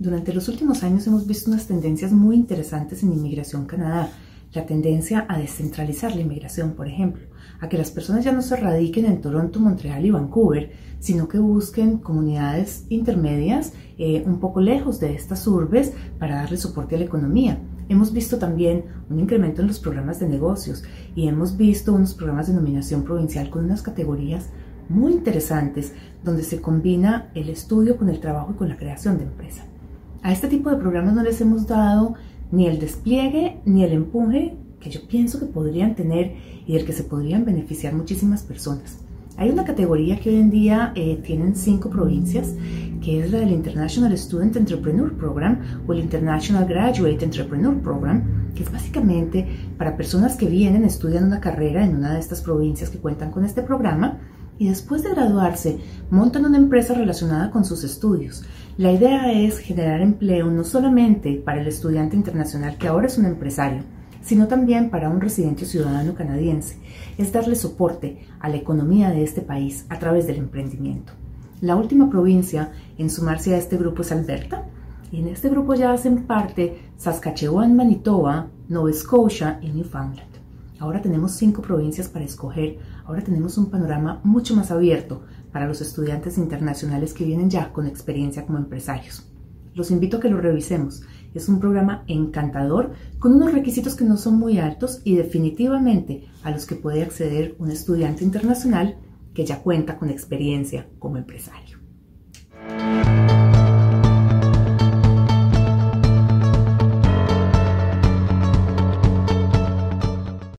Durante los últimos años hemos visto unas tendencias muy interesantes en Inmigración Canadá. La tendencia a descentralizar la inmigración, por ejemplo, a que las personas ya no se radiquen en Toronto, Montreal y Vancouver, sino que busquen comunidades intermedias eh, un poco lejos de estas urbes para darle soporte a la economía. Hemos visto también un incremento en los programas de negocios y hemos visto unos programas de nominación provincial con unas categorías muy interesantes donde se combina el estudio con el trabajo y con la creación de empresa. A este tipo de programas no les hemos dado ni el despliegue ni el empuje que yo pienso que podrían tener y del que se podrían beneficiar muchísimas personas. Hay una categoría que hoy en día eh, tienen cinco provincias, que es la del International Student Entrepreneur Program o el International Graduate Entrepreneur Program, que es básicamente para personas que vienen, estudian una carrera en una de estas provincias que cuentan con este programa y después de graduarse montan una empresa relacionada con sus estudios. La idea es generar empleo no solamente para el estudiante internacional que ahora es un empresario, sino también para un residente ciudadano canadiense. Es darle soporte a la economía de este país a través del emprendimiento. La última provincia en sumarse a este grupo es Alberta, y en este grupo ya hacen parte Saskatchewan, Manitoba, Nova Scotia y Newfoundland. Ahora tenemos cinco provincias para escoger, ahora tenemos un panorama mucho más abierto para los estudiantes internacionales que vienen ya con experiencia como empresarios. Los invito a que lo revisemos. Es un programa encantador con unos requisitos que no son muy altos y definitivamente a los que puede acceder un estudiante internacional que ya cuenta con experiencia como empresario.